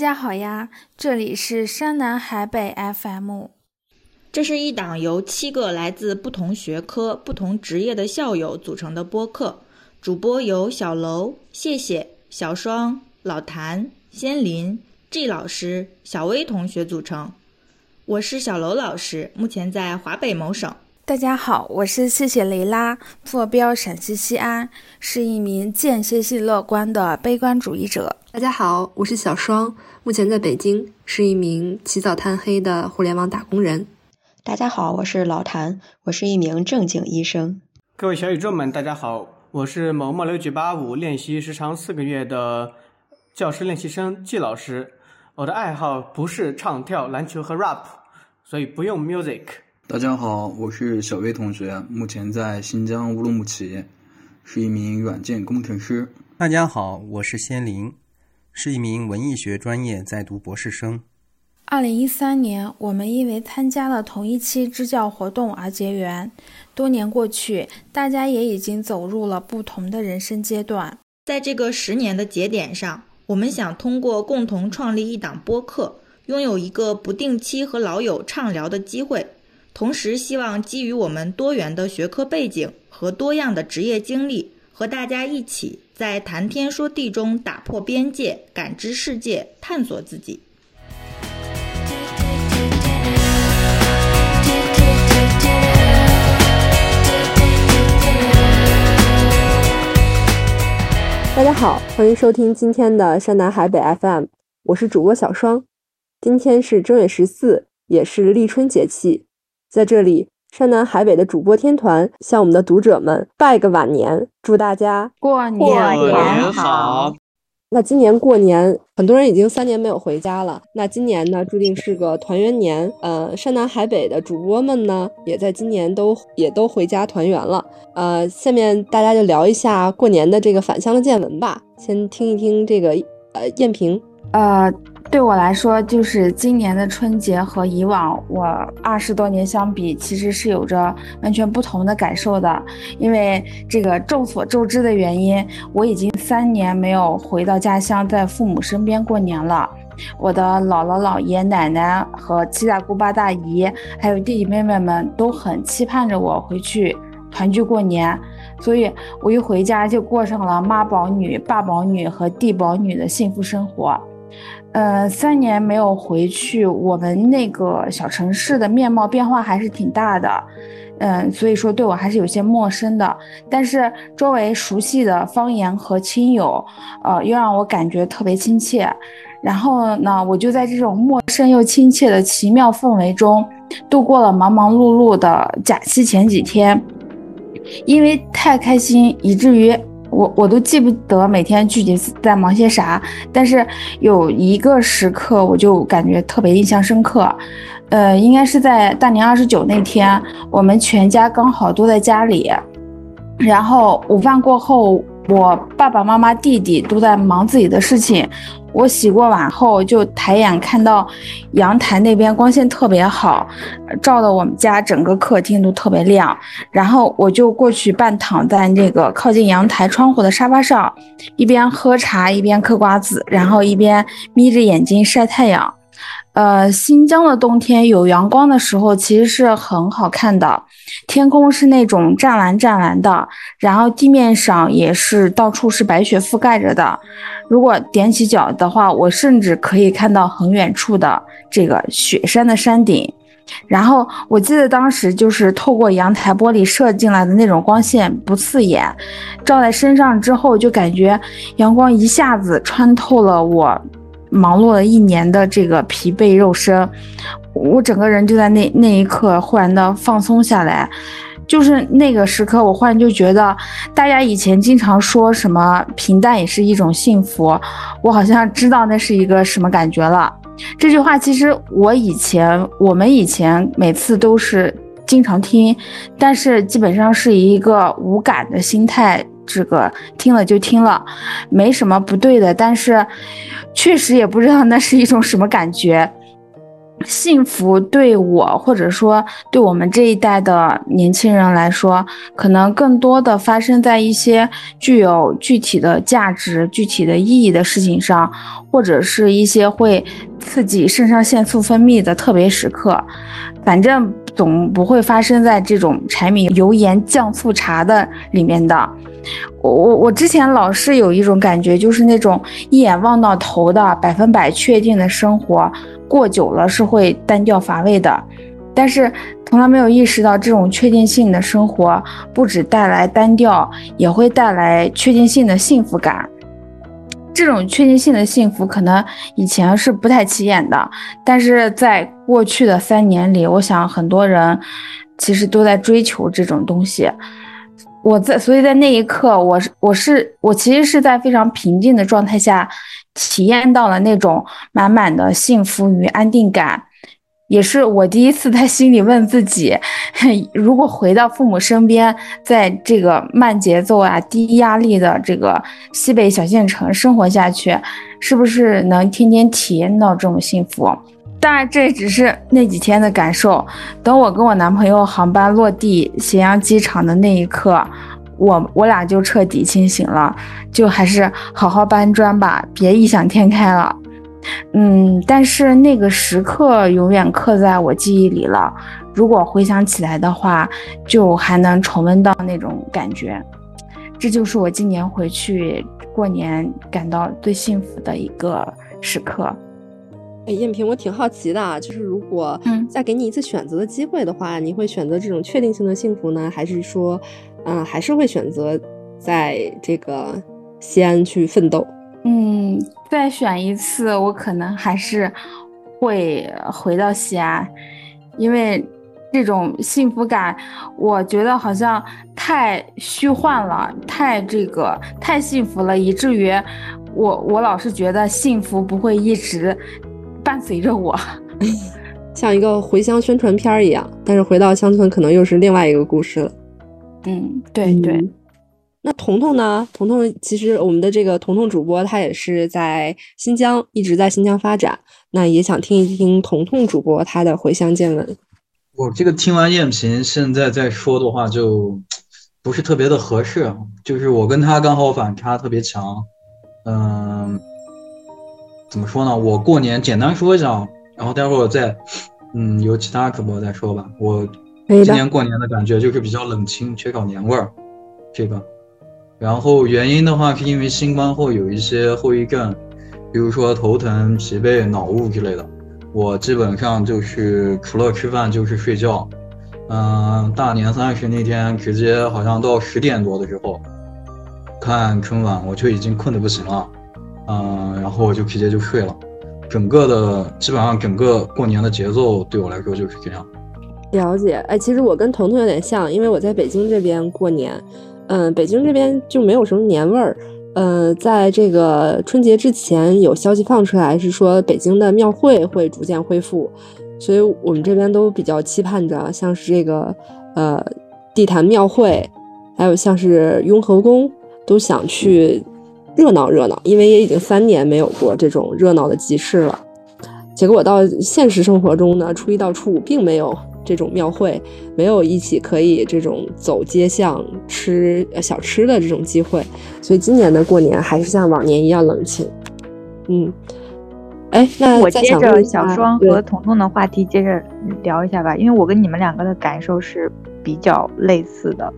大家好呀，这里是山南海北 FM。这是一档由七个来自不同学科、不同职业的校友组成的播客，主播由小楼、谢谢、小双、老谭、仙林、G 老师、小薇同学组成。我是小楼老师，目前在华北某省。大家好，我是谢谢雷拉，坐标陕西西安，是一名间歇性乐观的悲观主义者。大家好，我是小双，目前在北京，是一名起早贪黑的互联网打工人。大家好，我是老谭，我是一名正经医生。各位小宇宙们，大家好，我是某某六九八五练习时长四个月的教师练习生季老师。我的爱好不是唱跳、篮球和 rap，所以不用 music。大家好，我是小薇同学，目前在新疆乌鲁木齐，是一名软件工程师。大家好，我是仙林，是一名文艺学专业在读博士生。二零一三年，我们因为参加了同一期支教活动而结缘。多年过去，大家也已经走入了不同的人生阶段。在这个十年的节点上，我们想通过共同创立一档播客，拥有一个不定期和老友畅聊的机会。同时，希望基于我们多元的学科背景和多样的职业经历，和大家一起在谈天说地中打破边界，感知世界，探索自己。大家好，欢迎收听今天的山南海北 FM，我是主播小双。今天是正月十四，也是立春节气。在这里，山南海北的主播天团向我们的读者们拜个晚年，祝大家过年好。那今年过年，很多人已经三年没有回家了。那今年呢，注定是个团圆年。呃，山南海北的主播们呢，也在今年都也都回家团圆了。呃，下面大家就聊一下过年的这个返乡的见闻吧。先听一听这个呃燕平。呃，对我来说，就是今年的春节和以往我二十多年相比，其实是有着完全不同的感受的。因为这个众所周知的原因，我已经三年没有回到家乡，在父母身边过年了。我的姥姥、姥爷、奶奶和七大姑八大姨，还有弟弟妹妹们都很期盼着我回去团聚过年，所以我一回家就过上了妈宝女、爸宝女和弟宝女的幸福生活。呃，三年没有回去，我们那个小城市的面貌变化还是挺大的，嗯，所以说对我还是有些陌生的。但是周围熟悉的方言和亲友，呃，又让我感觉特别亲切。然后呢，我就在这种陌生又亲切的奇妙氛围中，度过了忙忙碌碌的假期前几天。因为太开心，以至于。我我都记不得每天具体在忙些啥，但是有一个时刻我就感觉特别印象深刻，呃，应该是在大年二十九那天，我们全家刚好都在家里，然后午饭过后。我爸爸妈妈、弟弟都在忙自己的事情。我洗过碗后，就抬眼看到阳台那边光线特别好，照的我们家整个客厅都特别亮。然后我就过去半躺在那个靠近阳台窗户的沙发上，一边喝茶一边嗑瓜子，然后一边眯着眼睛晒太阳。呃，新疆的冬天有阳光的时候，其实是很好看的。天空是那种湛蓝湛蓝的，然后地面上也是到处是白雪覆盖着的。如果踮起脚的话，我甚至可以看到很远处的这个雪山的山顶。然后我记得当时就是透过阳台玻璃射进来的那种光线不刺眼，照在身上之后就感觉阳光一下子穿透了我。忙碌了一年的这个疲惫肉身，我整个人就在那那一刻忽然的放松下来，就是那个时刻，我忽然就觉得，大家以前经常说什么平淡也是一种幸福，我好像知道那是一个什么感觉了。这句话其实我以前我们以前每次都是经常听，但是基本上是一个无感的心态。这个听了就听了，没什么不对的，但是确实也不知道那是一种什么感觉。幸福对我或者说对我们这一代的年轻人来说，可能更多的发生在一些具有具体的价值、具体的意义的事情上，或者是一些会刺激肾上腺素分泌的特别时刻。反正总不会发生在这种柴米油盐酱醋茶的里面的。我我我之前老是有一种感觉，就是那种一眼望到头的百分百确定的生活。过久了是会单调乏味的，但是从来没有意识到这种确定性的生活不止带来单调，也会带来确定性的幸福感。这种确定性的幸福可能以前是不太起眼的，但是在过去的三年里，我想很多人其实都在追求这种东西。我在，所以在那一刻，我是我是我其实是在非常平静的状态下。体验到了那种满满的幸福与安定感，也是我第一次在心里问自己：如果回到父母身边，在这个慢节奏啊、低压力的这个西北小县城生活下去，是不是能天天体验到这种幸福？当然，这只是那几天的感受。等我跟我男朋友航班落地咸阳机场的那一刻。我我俩就彻底清醒了，就还是好好搬砖吧，别异想天开了。嗯，但是那个时刻永远刻在我记忆里了。如果回想起来的话，就还能重温到那种感觉。这就是我今年回去过年感到最幸福的一个时刻。哎，艳萍，我挺好奇的，就是如果再给你一次选择的机会的话，你会选择这种确定性的幸福呢，还是说？嗯，还是会选择在这个西安去奋斗。嗯，再选一次，我可能还是会回到西安，因为这种幸福感，我觉得好像太虚幻了，太这个太幸福了，以至于我我老是觉得幸福不会一直伴随着我，像一个回乡宣传片一样。但是回到乡村，可能又是另外一个故事了。嗯，对对。那彤彤呢？彤彤其实我们的这个彤彤主播，他也是在新疆，一直在新疆发展。那也想听一听彤彤主播他的回乡见闻。我这个听完燕萍现在再说的话，就不是特别的合适。就是我跟他刚好反差特别强。嗯，怎么说呢？我过年简单说一下，然后待会儿再嗯由其他主播再说吧。我。今年过年的感觉就是比较冷清，缺少年味儿，这个。然后原因的话，是因为新冠后有一些后遗症，比如说头疼、疲惫、脑雾之类的。我基本上就是除了吃饭就是睡觉。嗯，大年三十那天直接好像到十点多的时候看春晚，我就已经困得不行了。嗯，然后我就直接就睡了。整个的基本上整个过年的节奏对我来说就是这样。了解，哎，其实我跟彤彤有点像，因为我在北京这边过年，嗯，北京这边就没有什么年味儿，呃，在这个春节之前有消息放出来，是说北京的庙会会逐渐恢复，所以我们这边都比较期盼着，像是这个呃地坛庙会，还有像是雍和宫，都想去热闹热闹，因为也已经三年没有过这种热闹的集市了。结果到现实生活中呢，初一到初五并没有。这种庙会没有一起可以这种走街巷吃小吃的这种机会，所以今年的过年还是像往年一样冷清。嗯，哎，那我接着小双和彤彤的话题接着聊一下吧，因为我跟你们两个的感受是比较类似的。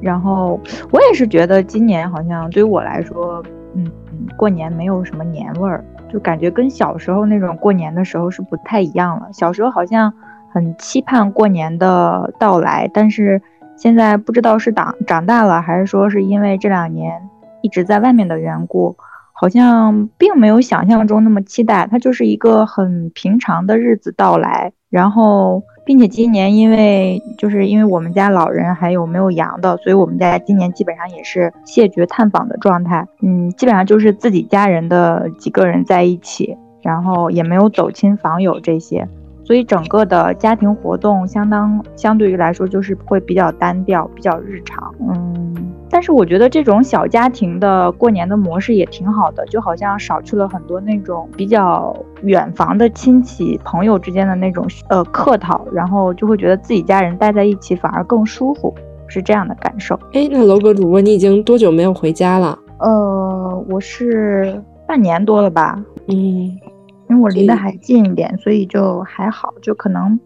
然后我也是觉得今年好像对于我来说，嗯嗯，过年没有什么年味儿，就感觉跟小时候那种过年的时候是不太一样了。小时候好像。很期盼过年的到来，但是现在不知道是长长大了，还是说是因为这两年一直在外面的缘故，好像并没有想象中那么期待。它就是一个很平常的日子到来，然后，并且今年因为就是因为我们家老人还有没有阳的，所以我们家今年基本上也是谢绝探访的状态。嗯，基本上就是自己家人的几个人在一起，然后也没有走亲访友这些。所以整个的家庭活动相当相对于来说就是会比较单调，比较日常。嗯，但是我觉得这种小家庭的过年的模式也挺好的，就好像少去了很多那种比较远房的亲戚朋友之间的那种呃客套，然后就会觉得自己家人待在一起反而更舒服，是这样的感受。哎，那楼阁主播，你已经多久没有回家了？呃，我是半年多了吧。嗯，因为我离得还近一点，所以就还好，就可能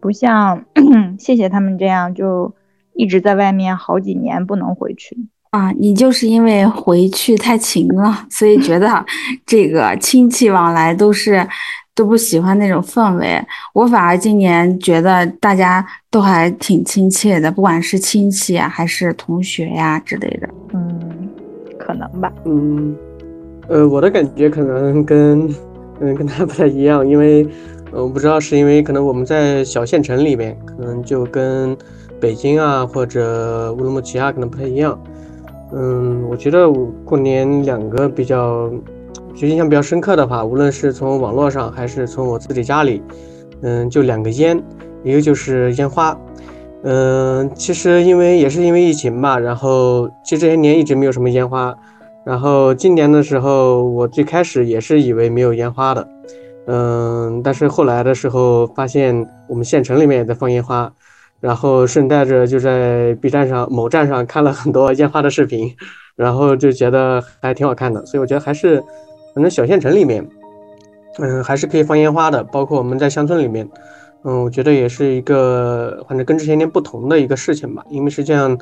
不像 谢谢他们这样就。一直在外面好几年不能回去啊！你就是因为回去太勤了，所以觉得 这个亲戚往来都是都不喜欢那种氛围。我反而今年觉得大家都还挺亲切的，不管是亲戚啊，还是同学呀之类的。嗯，可能吧。嗯，呃，我的感觉可能跟嗯跟他 不太一样，因为我不知道是因为可能我们在小县城里面，可能就跟。北京啊，或者乌鲁木齐啊，可能不太一样。嗯，我觉得我过年两个比较，就印象比较深刻的话，无论是从网络上还是从我自己家里，嗯，就两个烟，一个就是烟花。嗯，其实因为也是因为疫情吧，然后其实这些年一直没有什么烟花。然后今年的时候，我最开始也是以为没有烟花的，嗯，但是后来的时候发现我们县城里面也在放烟花。然后顺带着就在 B 站上某站上看了很多烟花的视频，然后就觉得还挺好看的，所以我觉得还是，反正小县城里面，嗯，还是可以放烟花的，包括我们在乡村里面，嗯，我觉得也是一个，反正跟之前年不同的一个事情吧，因为实际上，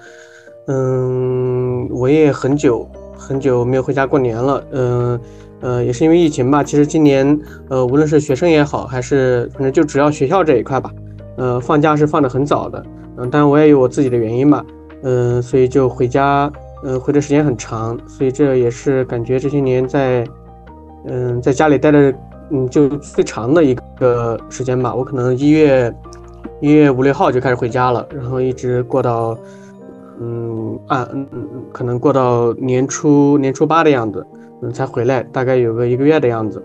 嗯，我也很久很久没有回家过年了，嗯，呃，也是因为疫情吧，其实今年，呃，无论是学生也好，还是反正就只要学校这一块吧。呃，放假是放的很早的，嗯，但我也有我自己的原因吧，嗯，所以就回家，嗯，回的时间很长，所以这也是感觉这些年在，嗯，在家里待的，嗯，就最长的一个时间吧。我可能一月一月五六号就开始回家了，然后一直过到，嗯，啊，嗯嗯，可能过到年初年初八的样子，嗯，才回来，大概有个一个月的样子。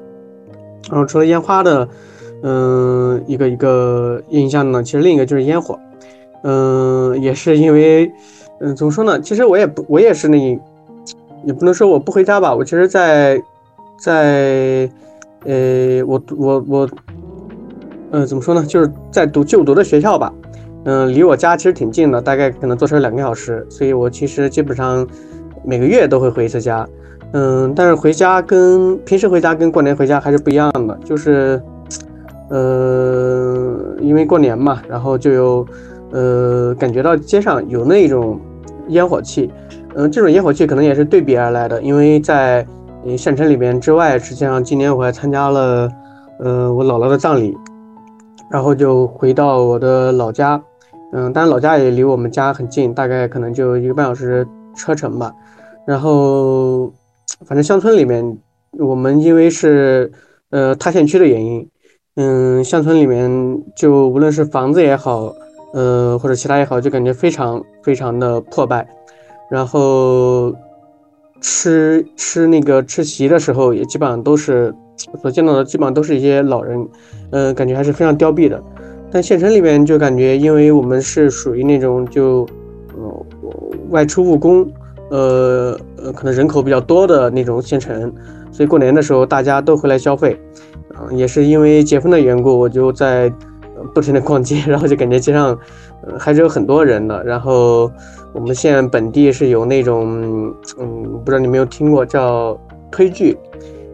然后除了烟花的。嗯，一个一个印象呢，其实另一个就是烟火，嗯，也是因为，嗯，怎么说呢？其实我也不，我也是那，也不能说我不回家吧。我其实，在，在，呃，我我我，呃，怎么说呢？就是在读就读的学校吧，嗯，离我家其实挺近的，大概可能坐车两个小时，所以我其实基本上每个月都会回一次家，嗯，但是回家跟平时回家跟过年回家还是不一样的，就是。呃，因为过年嘛，然后就有，呃，感觉到街上有那种烟火气，嗯，这种烟火气可能也是对比而来的，因为在县城里边之外，实际上今年我还参加了，呃，我姥姥的葬礼，然后就回到我的老家，嗯，当然老家也离我们家很近，大概可能就一个半小时车程吧，然后反正乡村里面，我们因为是呃塌陷区的原因。嗯，乡村里面就无论是房子也好，呃，或者其他也好，就感觉非常非常的破败。然后吃吃那个吃席的时候，也基本上都是所见到的，基本上都是一些老人，呃，感觉还是非常凋敝的。但县城里面就感觉，因为我们是属于那种就呃外出务工，呃呃，可能人口比较多的那种县城，所以过年的时候大家都回来消费。也是因为结婚的缘故，我就在不停的逛街，然后就感觉街上还是有很多人的。然后我们县本地是有那种，嗯，不知道你没有听过叫推剧，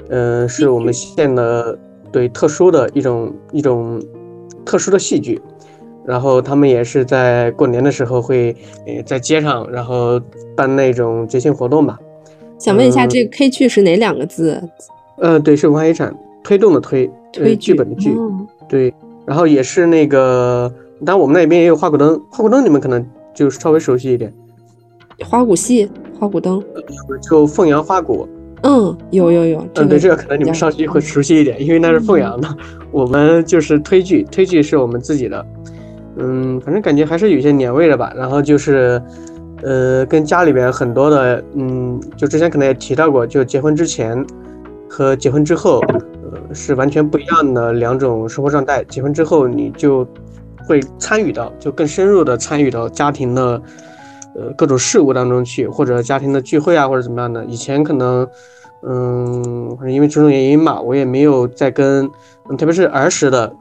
嗯，是我们县的对特殊的一种一种特殊的戏剧。然后他们也是在过年的时候会呃在街上，然后办那种节庆活动吧。想问一下，这个 K 剧是哪两个字？呃，对，是文化遗产。推动的推，推剧本的剧，对，然后也是那个，当然我们那边也有花鼓灯，花鼓灯你们可能就稍微熟悉一点，花鼓戏，花鼓灯，就凤阳花鼓，嗯，有有有，嗯，对，这个可能你们上去会熟悉一点，因为那是凤阳的，我们就是推剧，推剧是我们自己的，嗯，反正感觉还是有些年味的吧，然后就是，呃，跟家里边很多的，嗯，就之前可能也提到过，就结婚之前和结婚之后。是完全不一样的两种生活状态。结婚之后，你就会参与到，就更深入的参与到家庭的，呃各种事务当中去，或者家庭的聚会啊，或者怎么样的。以前可能，嗯，因为种种原因嘛，我也没有再跟，特别是儿时的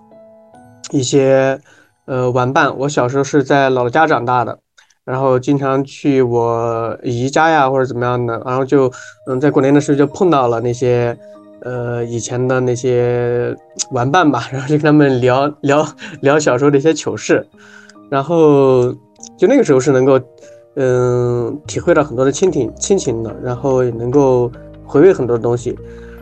一些呃玩伴。我小时候是在老家长大的，然后经常去我姨家呀，或者怎么样的，然后就嗯在过年的时候就碰到了那些。呃，以前的那些玩伴吧，然后就跟他们聊聊聊小时候的一些糗事，然后就那个时候是能够，嗯，体会到很多的亲情亲情的，然后也能够回味很多东西。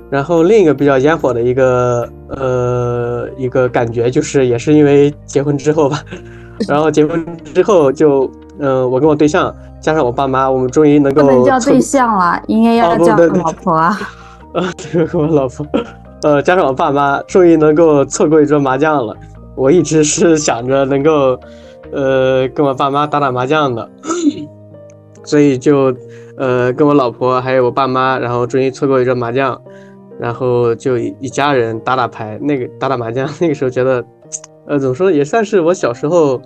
然后另一个比较烟火的一个呃一个感觉，就是也是因为结婚之后吧，然后结婚之后就，嗯，我跟我对象加上我爸妈，我们终于能够不能叫对象了，应该要叫老婆。啊，对，我老婆，呃，加上我爸妈，终于能够凑够一桌麻将了。我一直是想着能够，呃，跟我爸妈打打麻将的，所以就，呃，跟我老婆还有我爸妈，然后终于凑够一桌麻将，然后就一家人打打牌，那个打打麻将，那个时候觉得，呃，怎么说，也算是我小时候，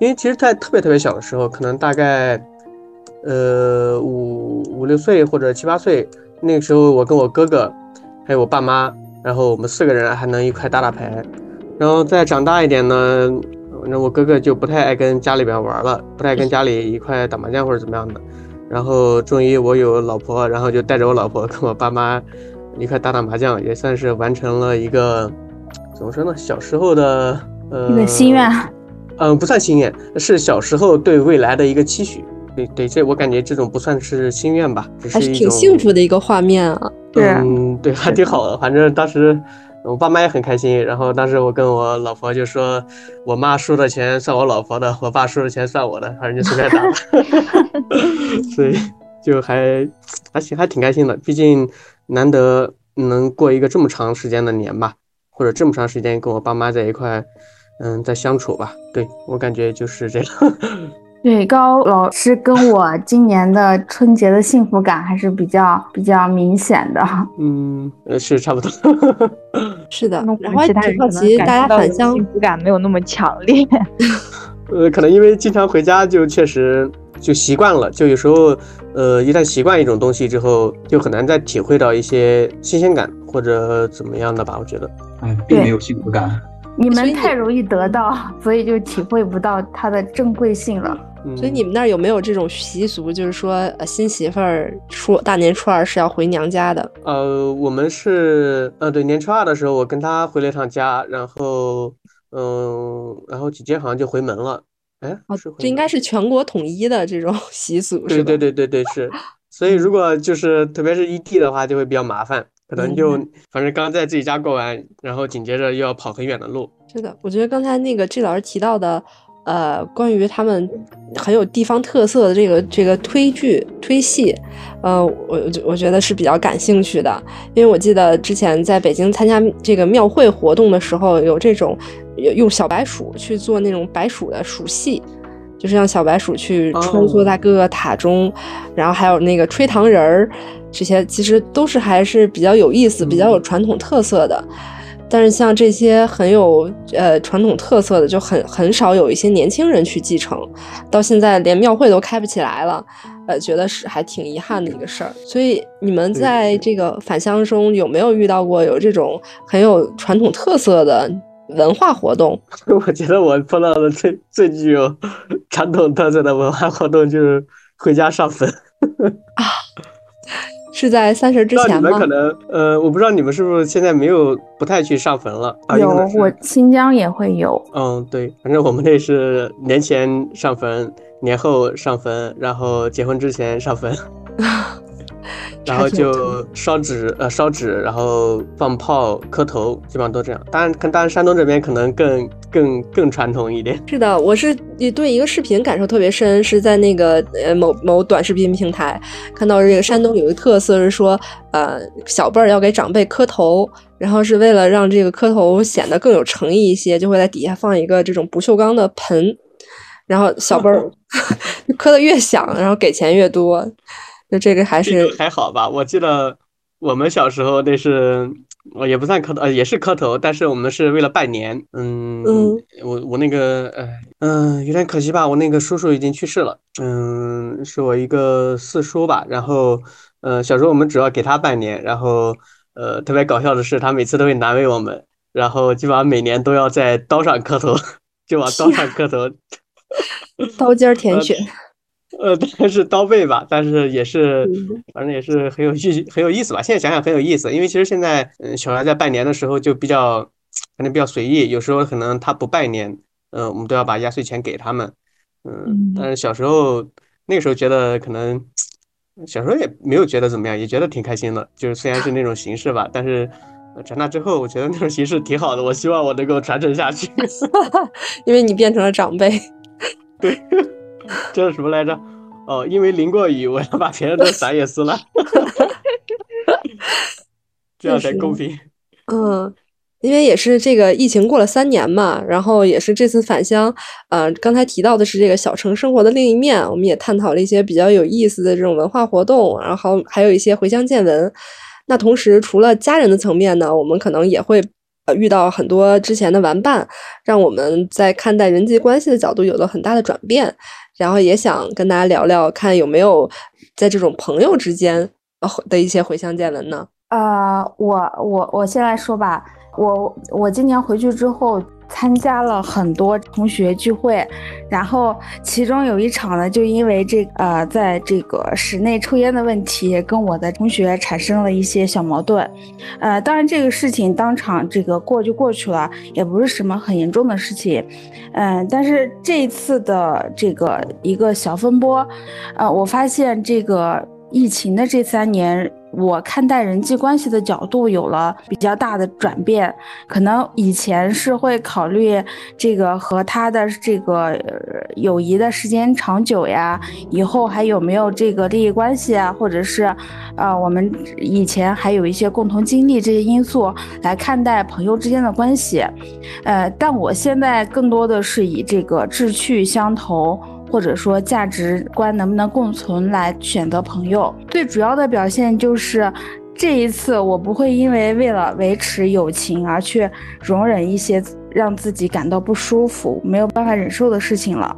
因为其实，在特别特别小的时候，可能大概，呃，五五六岁或者七八岁。那个时候，我跟我哥哥，还有我爸妈，然后我们四个人还能一块打打牌。然后再长大一点呢，那我哥哥就不太爱跟家里边玩了，不太跟家里一块打麻将或者怎么样的。然后终于我有老婆，然后就带着我老婆跟我爸妈一块打打麻将，也算是完成了一个怎么说呢？小时候的呃一个心愿。嗯，不算心愿，是小时候对未来的一个期许。对对，这我感觉这种不算是心愿吧，还是挺幸福的一个画面啊。对，嗯，对，还挺好的。反正当时我爸妈也很开心。然后当时我跟我老婆就说，我妈输的钱算我老婆的，我爸输的钱算我的，反正就随便打。所以就还还行，还挺开心的。毕竟难得能过一个这么长时间的年吧，或者这么长时间跟我爸妈在一块，嗯，在相处吧。对我感觉就是这样。对高老师跟我今年的春节的幸福感还是比较比较明显的。嗯，是差不多。是的，然后挺好奇大家返乡幸福感没有那么强烈。呃，可能因为经常回家，就确实就习惯了，就有时候呃，一旦习惯一种东西之后，就很难再体会到一些新鲜感或者怎么样的吧？我觉得，哎，并没有幸福感。你们太容易得到，所以就体会不到它的珍贵性了。所以你们那儿有没有这种习俗，就是说，呃，新媳妇儿初大年初二是要回娘家的？呃，我们是，呃，对，年初二的时候我跟她回了一趟家，然后，嗯，然后紧接着好像就回门了。哎，这应该是全国统一的这种习俗，对对对对对是。所以如果就是特别是异地的话，就会比较麻烦，可能就反正刚在自己家过完，然后紧接着又要跑很远的路。是的，我觉得刚才那个 G 老师提到的。呃，关于他们很有地方特色的这个这个推剧推戏，呃，我我觉得是比较感兴趣的，因为我记得之前在北京参加这个庙会活动的时候，有这种用小白鼠去做那种白鼠的鼠戏，就是让小白鼠去穿梭在各个塔中，然后还有那个吹糖人儿，这些其实都是还是比较有意思、比较有传统特色的。但是像这些很有呃传统特色的，就很很少有一些年轻人去继承，到现在连庙会都开不起来了，呃，觉得是还挺遗憾的一个事儿。所以你们在这个返乡中有没有遇到过有这种很有传统特色的文化活动？我觉得我碰到的最最具有传统特色的文化活动就是回家上坟 啊。是在三十之前吗？你们可能，呃，我不知道你们是不是现在没有不太去上坟了。有，我新疆也会有。嗯，对，反正我们那是年前上坟，年后上坟，然后结婚之前上坟。然后就烧纸，呃，烧纸，然后放炮、磕头，基本上都这样。当然，跟当然山东这边可能更更更传统一点。是的，我是对一个视频感受特别深，是在那个呃某某短视频平台看到这个山东有一个特色是说，呃，小辈儿要给长辈磕头，然后是为了让这个磕头显得更有诚意一些，就会在底下放一个这种不锈钢的盆，然后小辈儿 磕的越响，然后给钱越多。就这个还是还好吧，我记得我们小时候那是，我也不算磕头，呃，也是磕头，但是我们是为了拜年。嗯嗯，我我那个，呃，嗯，有点可惜吧，我那个叔叔已经去世了。嗯，是我一个四叔吧。然后，呃，小时候我们主要给他拜年，然后，呃，特别搞笑的是，他每次都会难为我们，然后基本上每年都要在刀上磕头，就往刀上磕头。刀尖舔血。呃，但是刀背吧，但是也是，反正也是很有意很有意思吧。现在想想很有意思，因为其实现在，嗯，小孩在拜年的时候就比较，可能比较随意，有时候可能他不拜年，嗯，我们都要把压岁钱给他们，嗯，但是小时候那个时候觉得可能，小时候也没有觉得怎么样，也觉得挺开心的，就是虽然是那种形式吧，但是长大之后，我觉得那种形式挺好的，我希望我能够传承下去，因为你变成了长辈，对。这是什么来着？哦，因为淋过雨，我要把别人的伞也撕了，这样才公平。嗯，因为也是这个疫情过了三年嘛，然后也是这次返乡，呃，刚才提到的是这个小城生活的另一面，我们也探讨了一些比较有意思的这种文化活动，然后还有一些回乡见闻。那同时，除了家人的层面呢，我们可能也会呃遇到很多之前的玩伴，让我们在看待人际关系的角度有了很大的转变。然后也想跟大家聊聊，看有没有在这种朋友之间的一些回乡见闻呢？呃，我我我先来说吧，我我今年回去之后。参加了很多同学聚会，然后其中有一场呢，就因为这呃，在这个室内抽烟的问题，跟我的同学产生了一些小矛盾。呃，当然这个事情当场这个过就过去了，也不是什么很严重的事情。嗯，但是这一次的这个一个小风波，呃，我发现这个疫情的这三年。我看待人际关系的角度有了比较大的转变，可能以前是会考虑这个和他的这个友谊的时间长久呀，以后还有没有这个利益关系啊，或者是，呃，我们以前还有一些共同经历这些因素来看待朋友之间的关系，呃，但我现在更多的是以这个志趣相投。或者说价值观能不能共存来选择朋友，最主要的表现就是，这一次我不会因为为了维持友情而去容忍一些让自己感到不舒服、没有办法忍受的事情了。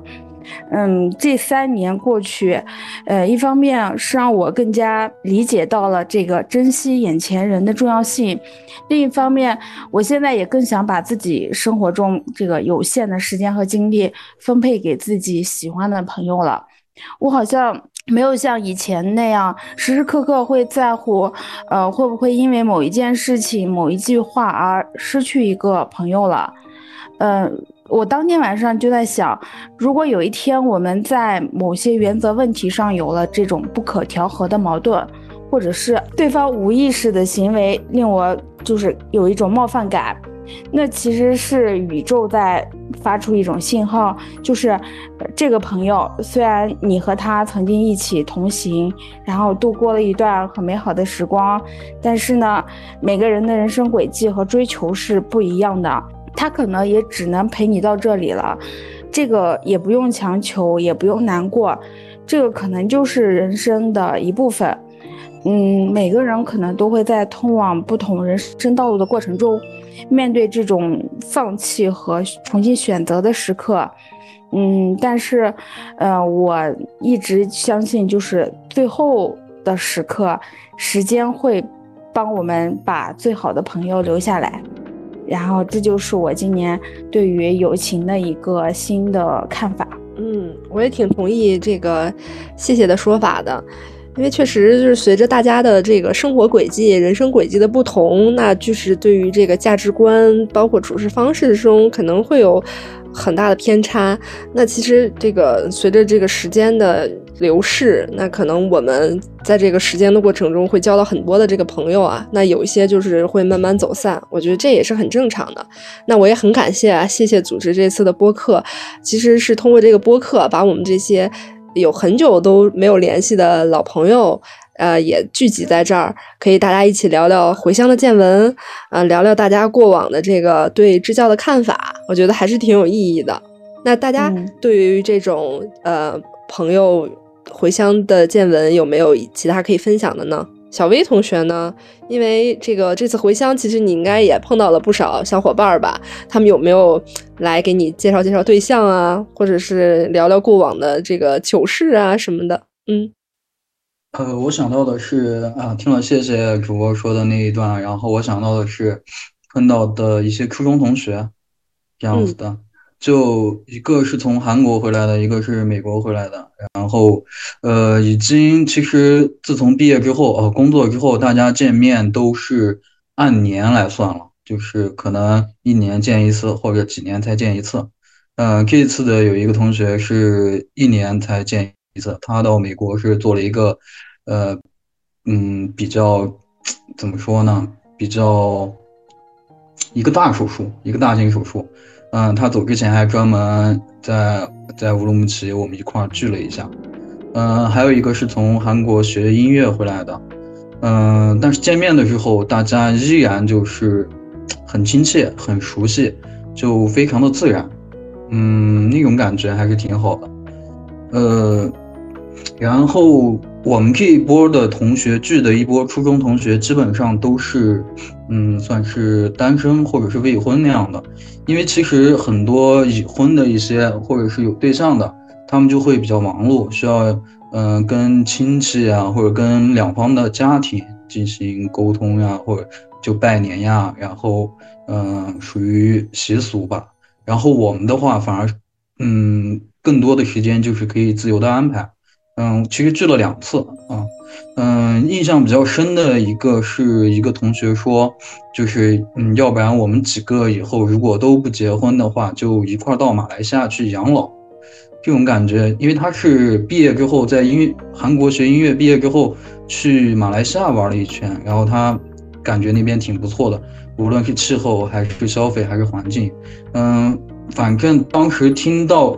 嗯，这三年过去，呃，一方面是让我更加理解到了这个珍惜眼前人的重要性，另一方面，我现在也更想把自己生活中这个有限的时间和精力分配给自己喜欢的朋友了。我好像没有像以前那样时时刻刻会在乎，呃，会不会因为某一件事情、某一句话而失去一个朋友了，嗯。我当天晚上就在想，如果有一天我们在某些原则问题上有了这种不可调和的矛盾，或者是对方无意识的行为令我就是有一种冒犯感，那其实是宇宙在发出一种信号，就是这个朋友虽然你和他曾经一起同行，然后度过了一段很美好的时光，但是呢，每个人的人生轨迹和追求是不一样的。他可能也只能陪你到这里了，这个也不用强求，也不用难过，这个可能就是人生的一部分。嗯，每个人可能都会在通往不同人生道路的过程中，面对这种放弃和重新选择的时刻。嗯，但是，呃，我一直相信，就是最后的时刻，时间会帮我们把最好的朋友留下来。然后，这就是我今年对于友情的一个新的看法。嗯，我也挺同意这个谢谢的说法的，因为确实就是随着大家的这个生活轨迹、人生轨迹的不同，那就是对于这个价值观，包括处事方式中，可能会有。很大的偏差。那其实这个随着这个时间的流逝，那可能我们在这个时间的过程中会交到很多的这个朋友啊。那有一些就是会慢慢走散，我觉得这也是很正常的。那我也很感谢啊，谢谢组织这次的播客，其实是通过这个播客把我们这些有很久都没有联系的老朋友。呃，也聚集在这儿，可以大家一起聊聊回乡的见闻，呃，聊聊大家过往的这个对支教的看法，我觉得还是挺有意义的。那大家对于这种呃朋友回乡的见闻，有没有其他可以分享的呢？小薇同学呢？因为这个这次回乡，其实你应该也碰到了不少小伙伴吧？他们有没有来给你介绍介绍对象啊，或者是聊聊过往的这个糗事啊什么的？嗯，呃，我想到的是啊，听了谢谢主播说的那一段，然后我想到的是碰到的一些初中同学这样子的。就一个是从韩国回来的，一个是美国回来的，然后，呃，已经其实自从毕业之后，呃，工作之后，大家见面都是按年来算了，就是可能一年见一次，或者几年才见一次。嗯，这次的有一个同学是一年才见一次，他到美国是做了一个，呃，嗯，比较怎么说呢？比较一个大手术，一个大型手术。嗯，他走之前还专门在在乌鲁木齐我们一块儿聚了一下。嗯，还有一个是从韩国学音乐回来的。嗯，但是见面的时候，大家依然就是很亲切、很熟悉，就非常的自然。嗯，那种感觉还是挺好的。呃，然后我们这一波的同学聚的一波初中同学，基本上都是嗯，算是单身或者是未婚那样的。因为其实很多已婚的一些，或者是有对象的，他们就会比较忙碌，需要嗯跟亲戚啊，或者跟两方的家庭进行沟通呀，或者就拜年呀，然后嗯属于习俗吧。然后我们的话反而嗯更多的时间就是可以自由的安排。嗯，其实聚了两次啊。嗯，印象比较深的一个是一个同学说，就是嗯，要不然我们几个以后如果都不结婚的话，就一块到马来西亚去养老。这种感觉，因为他是毕业之后在音乐韩国学音乐，毕业之后去马来西亚玩了一圈，然后他感觉那边挺不错的，无论是气候还是消费还是环境，嗯，反正当时听到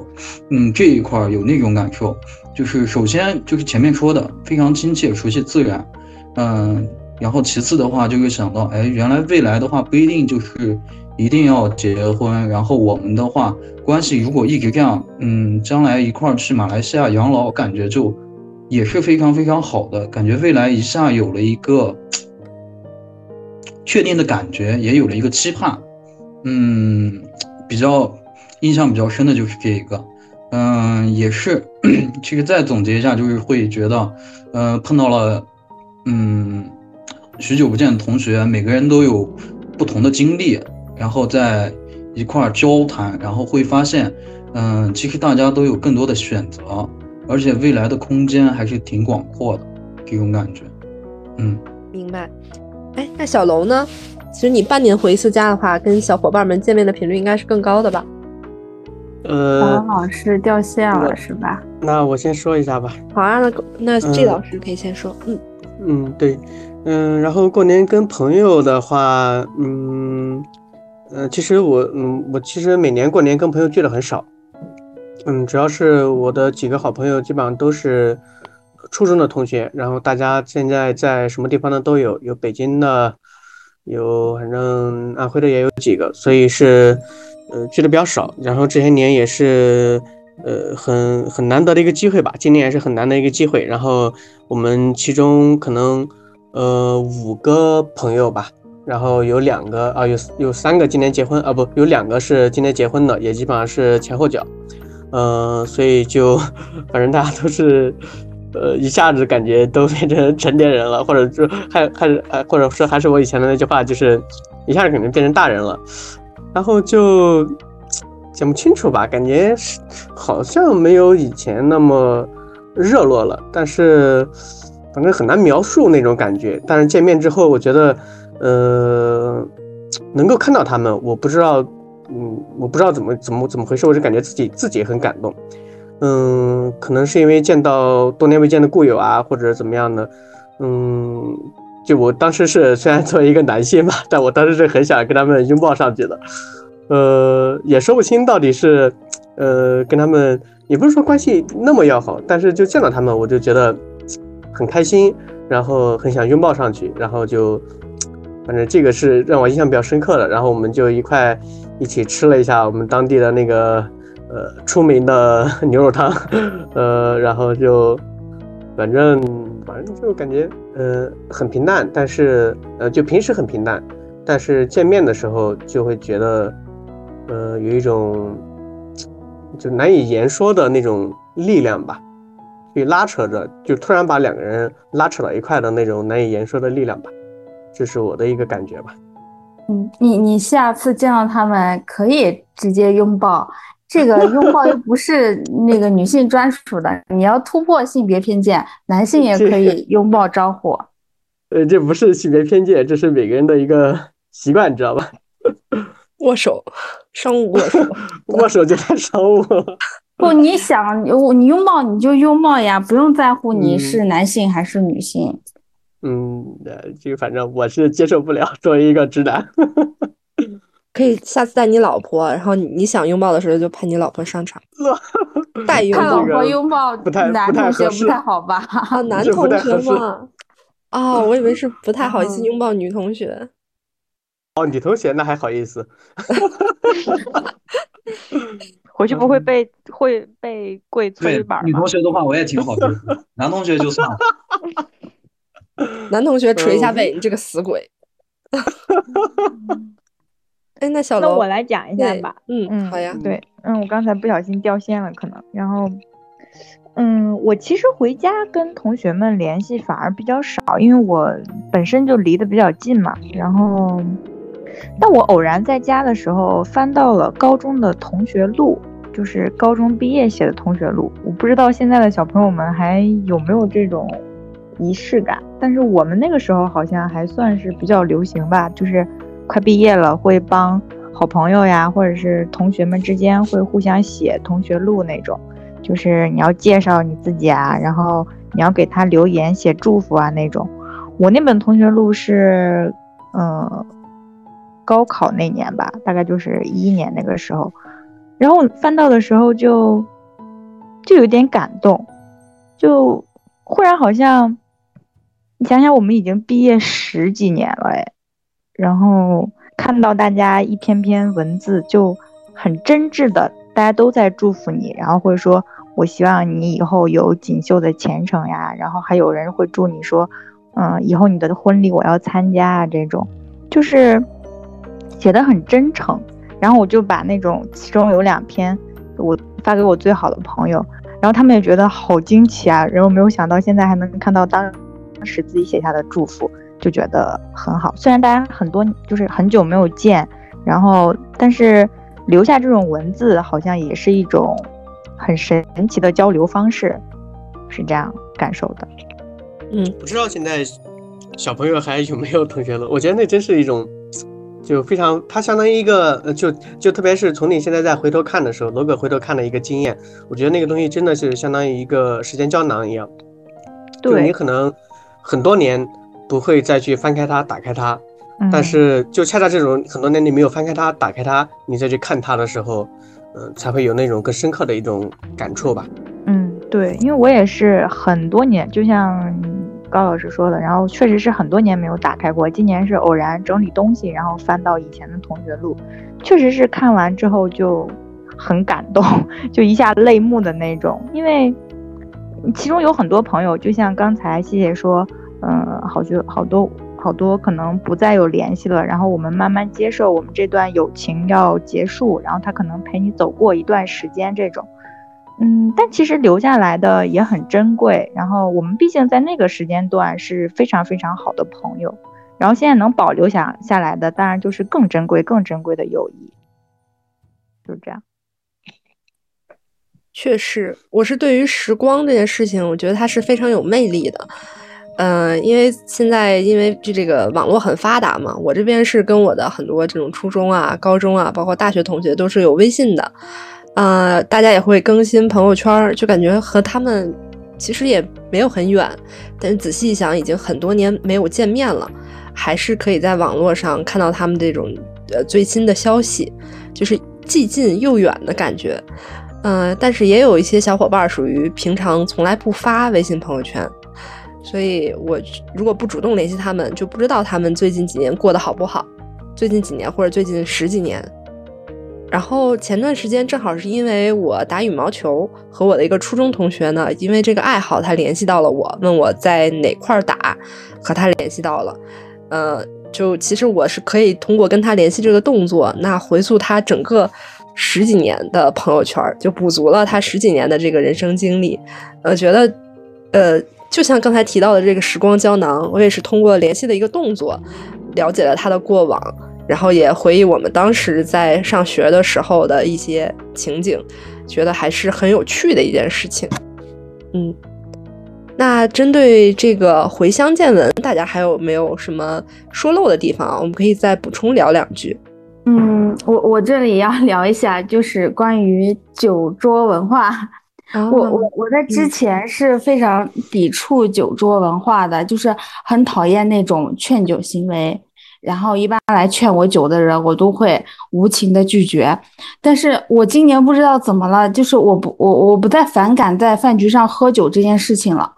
嗯这一块有那种感受。就是首先就是前面说的非常亲切、熟悉、自然，嗯，然后其次的话就会想到，哎，原来未来的话不一定就是一定要结婚，然后我们的话关系如果一直这样，嗯，将来一块儿去马来西亚养老，感觉就也是非常非常好的，感觉未来一下有了一个确定的感觉，也有了一个期盼，嗯，比较印象比较深的就是这一个。嗯，也是，其实再总结一下，就是会觉得，呃，碰到了，嗯，许久不见的同学，每个人都有不同的经历，然后在一块儿交谈，然后会发现，嗯，其实大家都有更多的选择，而且未来的空间还是挺广阔的，这种感觉，嗯，明白。哎，那小楼呢？其实你半年回一次家的话，跟小伙伴们见面的频率应该是更高的吧？呃，老师掉线了是吧？那我先说一下吧。好啊，那那 G 老师可以先说。嗯嗯，对，嗯，然后过年跟朋友的话，嗯嗯，其实我嗯我其实每年过年跟朋友聚的很少，嗯，主要是我的几个好朋友基本上都是初中的同学，然后大家现在在什么地方的都有，有北京的，有反正安徽的也有几个，所以是。呃，聚的比较少，然后这些年也是，呃，很很难得的一个机会吧。今年也是很难得一个机会。然后我们其中可能，呃，五个朋友吧，然后有两个啊，有有三个今年结婚啊，不，有两个是今年结婚的，也基本上是前后脚。嗯，所以就反正大家都是，呃，一下子感觉都变成成年人了，或者就还还是呃，或者说还是我以前的那句话，就是一下子感觉变成大人了。然后就讲不清楚吧，感觉好像没有以前那么热络了，但是反正很难描述那种感觉。但是见面之后，我觉得，呃，能够看到他们，我不知道，嗯，我不知道怎么怎么怎么回事，我就感觉自己自己很感动。嗯，可能是因为见到多年未见的故友啊，或者怎么样的，嗯。就我当时是虽然作为一个男性嘛，但我当时是很想跟他们拥抱上去的，呃，也说不清到底是，呃，跟他们也不是说关系那么要好，但是就见到他们，我就觉得很开心，然后很想拥抱上去，然后就，反正这个是让我印象比较深刻的。然后我们就一块一起吃了一下我们当地的那个呃出名的 牛肉汤，呃，然后就反正。反正就感觉呃很平淡，但是呃就平时很平淡，但是见面的时候就会觉得呃有一种就难以言说的那种力量吧，去拉扯着，就突然把两个人拉扯到一块的那种难以言说的力量吧，这是我的一个感觉吧。嗯，你你下次见到他们可以直接拥抱，这个 拥抱又不是那个女性专属的，你要突破性别偏见，男性也可以拥抱招呼。呃，这不是性别偏见，这是每个人的一个习惯，你知道吧？握手，商务握手，握手就太商务了。不，你想你拥抱你就拥抱呀，不用在乎你是男性还是女性。嗯，呃，这个反正我是接受不了，作为一个直男。可以下次带你老婆，然后你你想拥抱的时候就派你老婆上场，带拥老婆拥抱不太男同学不太好吧？啊，男同学吗？啊，我以为是不太好意思拥抱女同学。哦，女同学那还好意思？回去不会被会被跪搓衣板女同学的话我也挺好的，男同学就算了。男同学捶一下背，你这个死鬼。哎，那小那我来讲一下吧。嗯嗯，好呀。对，嗯，我刚才不小心掉线了，可能。然后，嗯，我其实回家跟同学们联系反而比较少，因为我本身就离得比较近嘛。然后，但我偶然在家的时候翻到了高中的同学录，就是高中毕业写的同学录。我不知道现在的小朋友们还有没有这种仪式感，但是我们那个时候好像还算是比较流行吧，就是快毕业了会帮好朋友呀，或者是同学们之间会互相写同学录那种，就是你要介绍你自己啊，然后你要给他留言写祝福啊那种。我那本同学录是，嗯，高考那年吧，大概就是一一年那个时候，然后翻到的时候就就有点感动，就忽然好像。你想想，我们已经毕业十几年了哎，然后看到大家一篇篇文字就很真挚的，大家都在祝福你，然后会说我希望你以后有锦绣的前程呀，然后还有人会祝你说，嗯，以后你的婚礼我要参加啊，这种就是写的很真诚。然后我就把那种其中有两篇我发给我最好的朋友，然后他们也觉得好惊奇啊，然后没有想到现在还能看到当。时自己写下的祝福就觉得很好，虽然大家很多就是很久没有见，然后但是留下这种文字好像也是一种很神奇的交流方式，是这样感受的。嗯，不知道现在小朋友还有没有同学录？我觉得那真是一种就非常，它相当于一个呃，就就特别是从你现在再回头看的时候，罗哥回头看的一个经验，我觉得那个东西真的是相当于一个时间胶囊一样，对你可能。很多年不会再去翻开它、打开它，但是就恰恰这种很多年你没有翻开它、打开它，你再去看它的时候，嗯，才会有那种更深刻的一种感触吧。嗯，对，因为我也是很多年，就像高老师说的，然后确实是很多年没有打开过。今年是偶然整理东西，然后翻到以前的同学录，确实是看完之后就很感动，就一下泪目的那种，因为。其中有很多朋友，就像刚才谢谢说，嗯，好久好多好多可能不再有联系了，然后我们慢慢接受我们这段友情要结束，然后他可能陪你走过一段时间这种，嗯，但其实留下来的也很珍贵，然后我们毕竟在那个时间段是非常非常好的朋友，然后现在能保留下下来的，当然就是更珍贵更珍贵的友谊，就是这样。确实，我是对于时光这件事情，我觉得它是非常有魅力的。嗯，因为现在因为就这个网络很发达嘛，我这边是跟我的很多这种初中啊、高中啊，包括大学同学都是有微信的。呃，大家也会更新朋友圈，就感觉和他们其实也没有很远，但是仔细一想，已经很多年没有见面了，还是可以在网络上看到他们这种呃最新的消息，就是既近又远的感觉。嗯，但是也有一些小伙伴属于平常从来不发微信朋友圈，所以我如果不主动联系他们，就不知道他们最近几年过得好不好。最近几年或者最近十几年，然后前段时间正好是因为我打羽毛球，和我的一个初中同学呢，因为这个爱好，他联系到了我，问我在哪块打，和他联系到了。呃，就其实我是可以通过跟他联系这个动作，那回溯他整个十几年的朋友圈，就补足了他十几年的这个人生经历。呃，觉得，呃，就像刚才提到的这个时光胶囊，我也是通过联系的一个动作，了解了他的过往。然后也回忆我们当时在上学的时候的一些情景，觉得还是很有趣的一件事情。嗯，那针对这个回乡见闻，大家还有没有什么说漏的地方？我们可以再补充聊两句。嗯，我我这里要 聊一下，就是关于酒桌文化。我我我在之前是非常抵触酒桌文化的，就是很讨厌那种劝酒行为。然后一般来劝我酒的人，我都会无情的拒绝。但是我今年不知道怎么了，就是我不我我不再反感在饭局上喝酒这件事情了。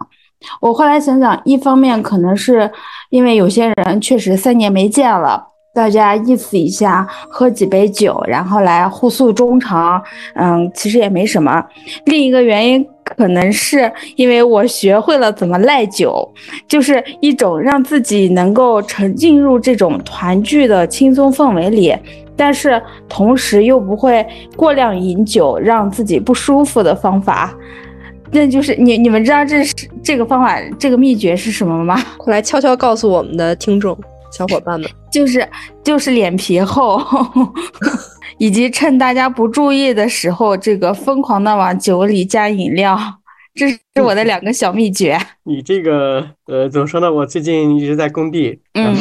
我后来想想，一方面可能是因为有些人确实三年没见了，大家意思一下，喝几杯酒，然后来互诉衷肠，嗯，其实也没什么。另一个原因。可能是因为我学会了怎么赖酒，就是一种让自己能够沉浸入这种团聚的轻松氛围里，但是同时又不会过量饮酒让自己不舒服的方法。那就是你你们知道这是这个方法这个秘诀是什么吗？快来悄悄告诉我们的听众小伙伴们，就是就是脸皮厚，以及趁大家不注意的时候，这个疯狂的往酒里加饮料。这是我的两个小秘诀。你这个呃，怎么说呢？我最近一直在工地，嗯，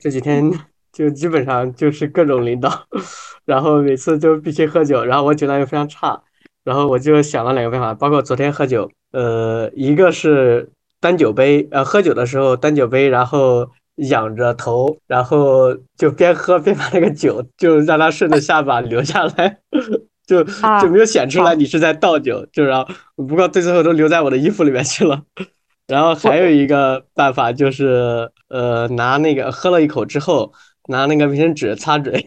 这几天就基本上就是各种领导，然后每次就必须喝酒，然后我酒量又非常差，然后我就想了两个办法，包括昨天喝酒，呃，一个是端酒杯，呃，喝酒的时候端酒杯，然后仰着头，然后就边喝边把那个酒就让它顺着下巴流下来。就就没有显出来你是在倒酒，就然后不过最最后都留在我的衣服里面去了。然后还有一个办法就是，呃，拿那个喝了一口之后，拿那个卫生纸擦嘴，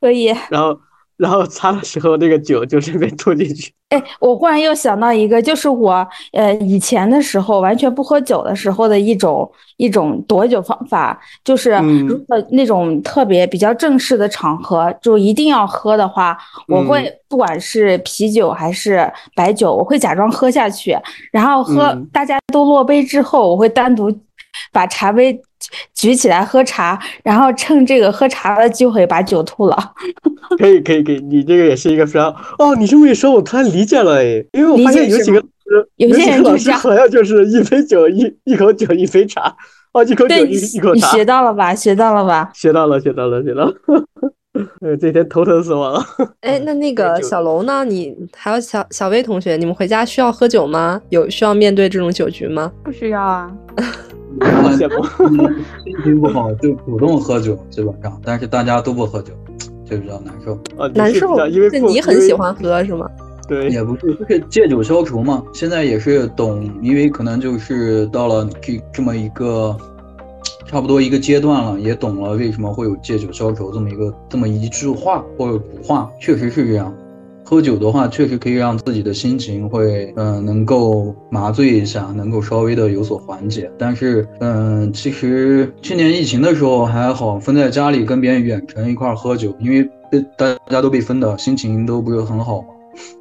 可以。然后。然后擦的时候，那个酒就这边吐进去。哎，我忽然又想到一个，就是我呃以前的时候完全不喝酒的时候的一种一种躲酒方法，就是如果那种特别比较正式的场合，就一定要喝的话，我会不管是啤酒还是白酒，我会假装喝下去，然后喝大家都落杯之后，我会单独把茶杯。举起来喝茶，然后趁这个喝茶的机会把酒吐了。可以可以可以，你这个也是一个非常哦。你这么一说，我突然理解了哎，因为我发现有几个有些人老师好像就是一杯酒一一口酒一杯茶，哦一口酒一一口茶。学到了吧？学到了吧？学到了学到了学到了。呃，这天头疼死我了。哎，那那 个小楼呢？你还有小小薇同学，你们回家需要喝酒吗？有需要面对这种酒局吗？不需要啊。心情不好就主动喝酒，基本上，但是大家都不喝酒，就比较难受。难受，因为你很喜欢喝是吗？对，也不是，就是借酒消愁嘛。现在也是懂，因为可能就是到了这这么一个 差不多一个阶段了，也懂了为什么会有借酒消愁这么一个这么一句话或者古话，确实是这样。喝酒的话，确实可以让自己的心情会，嗯，能够麻醉一下，能够稍微的有所缓解。但是，嗯，其实去年疫情的时候还好，分在家里跟别人远程一块喝酒，因为被大家都被分的，心情都不是很好嘛。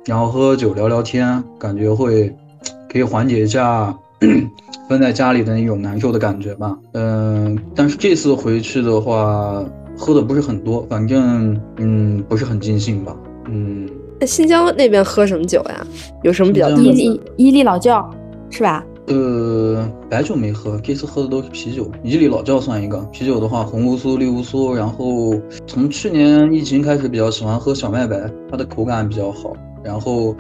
然后喝喝酒聊聊天，感觉会可以缓解一下分在家里的那种难受的感觉吧。嗯，但是这次回去的话，喝的不是很多，反正，嗯，不是很尽兴吧。嗯。那新疆那边喝什么酒呀？有什么比较？伊利伊利老窖是吧？呃，白酒没喝，这次喝的都是啤酒。伊利老窖算一个。啤酒的话，红乌苏、绿乌苏。然后从去年疫情开始，比较喜欢喝小麦白，它的口感比较好，然后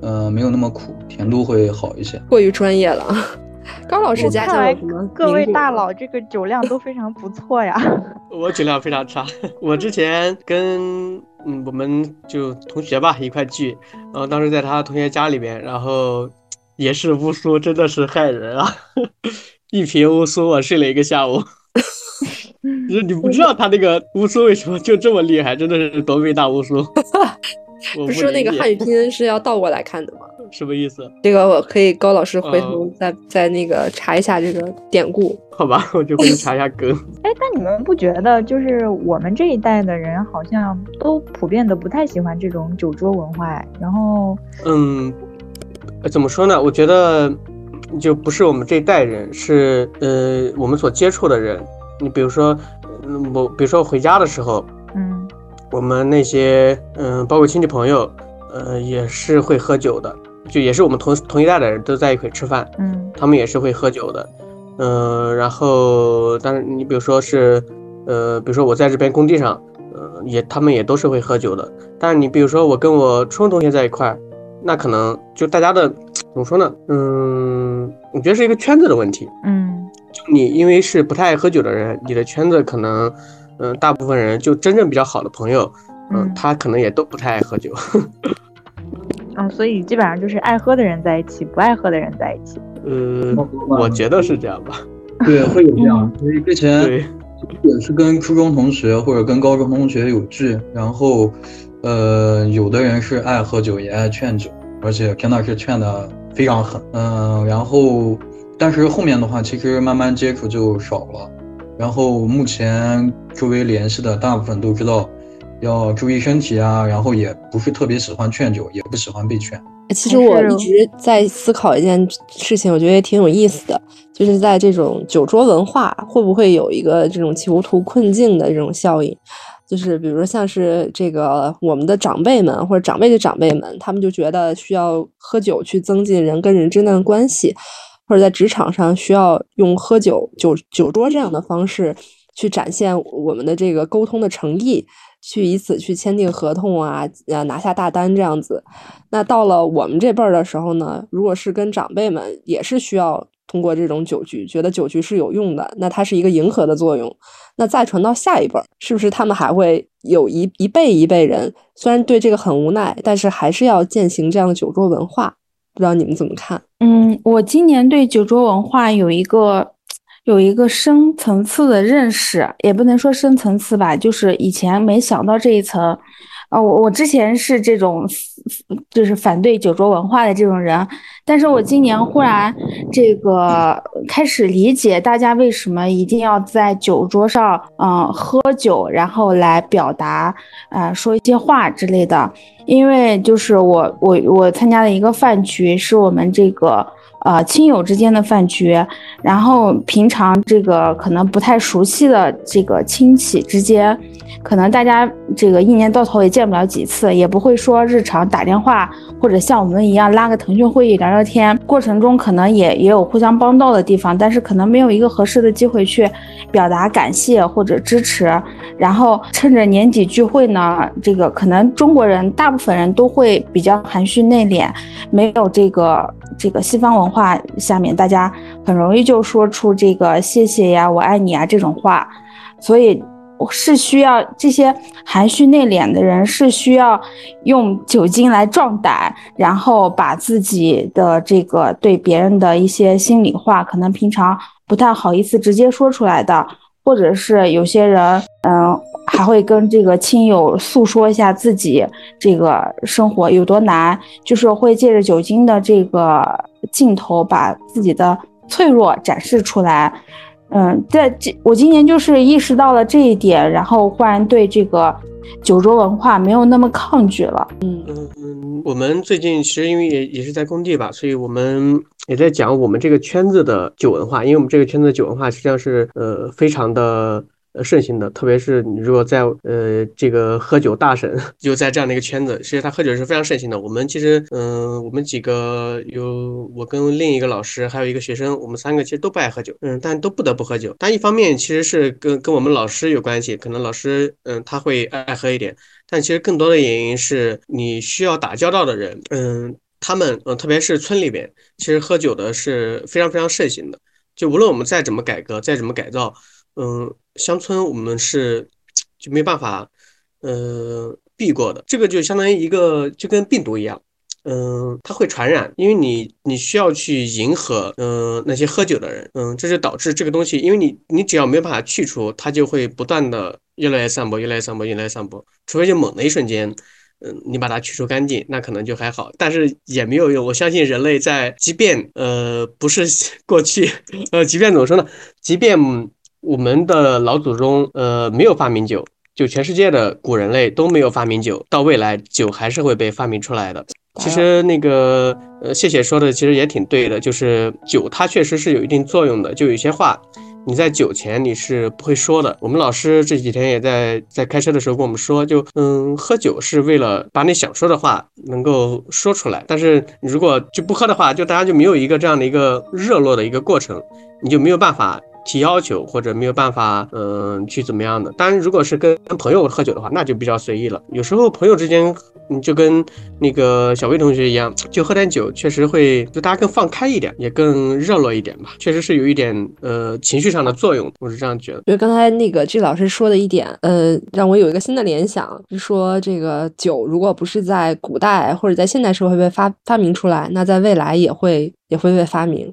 呃没有那么苦，甜度会好一些。过于专业了。高老师家乡有什么？各位大佬这个酒量都非常不错呀。我酒量非常差。我之前跟嗯我们就同学吧一块聚，然后当时在他同学家里边，然后也是乌苏，真的是害人啊！一瓶乌苏我睡了一个下午，就是你不知道他那个乌苏为什么就这么厉害，真的是夺命大乌苏。我不是说那个汉语拼音是要倒过来看的吗？什么意思？这个我可以高老师回头再再那个查一下这个典故。好吧，我就回去查一下梗。哎，但你们不觉得就是我们这一代的人好像都普遍的不太喜欢这种酒桌文化？然后，嗯，怎么说呢？我觉得就不是我们这一代人，是呃我们所接触的人。你比如说，我比如说回家的时候，嗯，我们那些嗯，包括亲戚朋友，呃，也是会喝酒的。就也是我们同同一代的人都在一块吃饭，嗯，他们也是会喝酒的，嗯，然后，但是你比如说是，呃，比如说我在这边工地上，呃，也他们也都是会喝酒的。但是你比如说我跟我初中同学在一块儿，那可能就大家的怎么说呢？嗯，我觉得是一个圈子的问题，嗯，就你因为是不太爱喝酒的人，你的圈子可能，嗯，大部分人就真正比较好的朋友，嗯，他可能也都不太爱喝酒。嗯，所以基本上就是爱喝的人在一起，不爱喝的人在一起。嗯，我觉得是这样吧。对，会有这样。因为之前也是跟初中同学或者跟高中同学有聚，然后，呃，有的人是爱喝酒也爱劝酒，而且真的是劝的非常狠。嗯，然后，但是后面的话，其实慢慢接触就少了。然后目前周围联系的大部分都知道。要注意身体啊，然后也不是特别喜欢劝酒，也不喜欢被劝。其实我一直在思考一件事情，我觉得也挺有意思的，就是在这种酒桌文化会不会有一个这种囚徒困境的这种效应？就是比如说像是这个我们的长辈们或者长辈的长辈们，他们就觉得需要喝酒去增进人跟人之间的关系，或者在职场上需要用喝酒酒酒桌这样的方式去展现我们的这个沟通的诚意。去以此去签订合同啊，呃，拿下大单这样子。那到了我们这辈儿的时候呢，如果是跟长辈们也是需要通过这种酒局，觉得酒局是有用的，那它是一个迎合的作用。那再传到下一辈儿，是不是他们还会有一一辈一辈人，虽然对这个很无奈，但是还是要践行这样的酒桌文化？不知道你们怎么看？嗯，我今年对酒桌文化有一个。有一个深层次的认识，也不能说深层次吧，就是以前没想到这一层。啊，我我之前是这种，就是反对酒桌文化的这种人，但是我今年忽然这个开始理解大家为什么一定要在酒桌上，嗯，喝酒，然后来表达，啊，说一些话之类的。因为就是我我我参加了一个饭局，是我们这个。呃，亲友之间的饭局，然后平常这个可能不太熟悉的这个亲戚之间，可能大家这个一年到头也见不了几次，也不会说日常打电话或者像我们一样拉个腾讯会议聊聊天。过程中可能也也有互相帮到的地方，但是可能没有一个合适的机会去表达感谢或者支持。然后趁着年底聚会呢，这个可能中国人大部分人都会比较含蓄内敛，没有这个。这个西方文化下面，大家很容易就说出这个“谢谢呀，我爱你啊”这种话，所以是需要这些含蓄内敛的人是需要用酒精来壮胆，然后把自己的这个对别人的一些心里话，可能平常不太好意思直接说出来的，或者是有些人，嗯。还会跟这个亲友诉说一下自己这个生活有多难，就是会借着酒精的这个镜头，把自己的脆弱展示出来。嗯，在这我今年就是意识到了这一点，然后忽然对这个酒桌文化没有那么抗拒了。嗯嗯嗯，我们最近其实因为也也是在工地吧，所以我们也在讲我们这个圈子的酒文化，因为我们这个圈子的酒文化实际上是呃非常的。呃，盛行的，特别是你如果在呃这个喝酒大神 就在这样的一个圈子，其实他喝酒是非常盛行的。我们其实，嗯，我们几个有我跟另一个老师，还有一个学生，我们三个其实都不爱喝酒，嗯，但都不得不喝酒。但一方面其实是跟跟我们老师有关系，可能老师嗯他会爱喝一点，但其实更多的原因是你需要打交道的人，嗯，他们嗯特别是村里边，其实喝酒的是非常非常盛行的。就无论我们再怎么改革，再怎么改造。嗯，乡村我们是就没办法，呃，避过的。这个就相当于一个，就跟病毒一样，嗯，它会传染，因为你你需要去迎合，嗯，那些喝酒的人，嗯，这就导致这个东西，因为你你只要没办法去除，它就会不断的越来越散播，越来越散播，越来越散播，除非就猛的一瞬间。嗯，你把它去除干净，那可能就还好，但是也没有用。我相信人类在，即便呃不是 过去，呃，即便怎么说呢？即便我们的老祖宗呃没有发明酒，就全世界的古人类都没有发明酒，到未来酒还是会被发明出来的。其实那个呃，谢谢说的其实也挺对的，就是酒它确实是有一定作用的，就有些话。你在酒前你是不会说的。我们老师这几天也在在开车的时候跟我们说，就嗯，喝酒是为了把你想说的话能够说出来。但是如果就不喝的话，就大家就没有一个这样的一个热络的一个过程，你就没有办法。提要求或者没有办法，嗯，去怎么样的？当然，如果是跟朋友喝酒的话，那就比较随意了。有时候朋友之间，你就跟那个小魏同学一样，就喝点酒，确实会就大家更放开一点，也更热络一点吧。确实是有一点呃情绪上的作用，我是这样觉得。因为刚才那个季老师说的一点，呃，让我有一个新的联想，是说这个酒如果不是在古代或者在现代社会被发发明出来，那在未来也会也会被发明。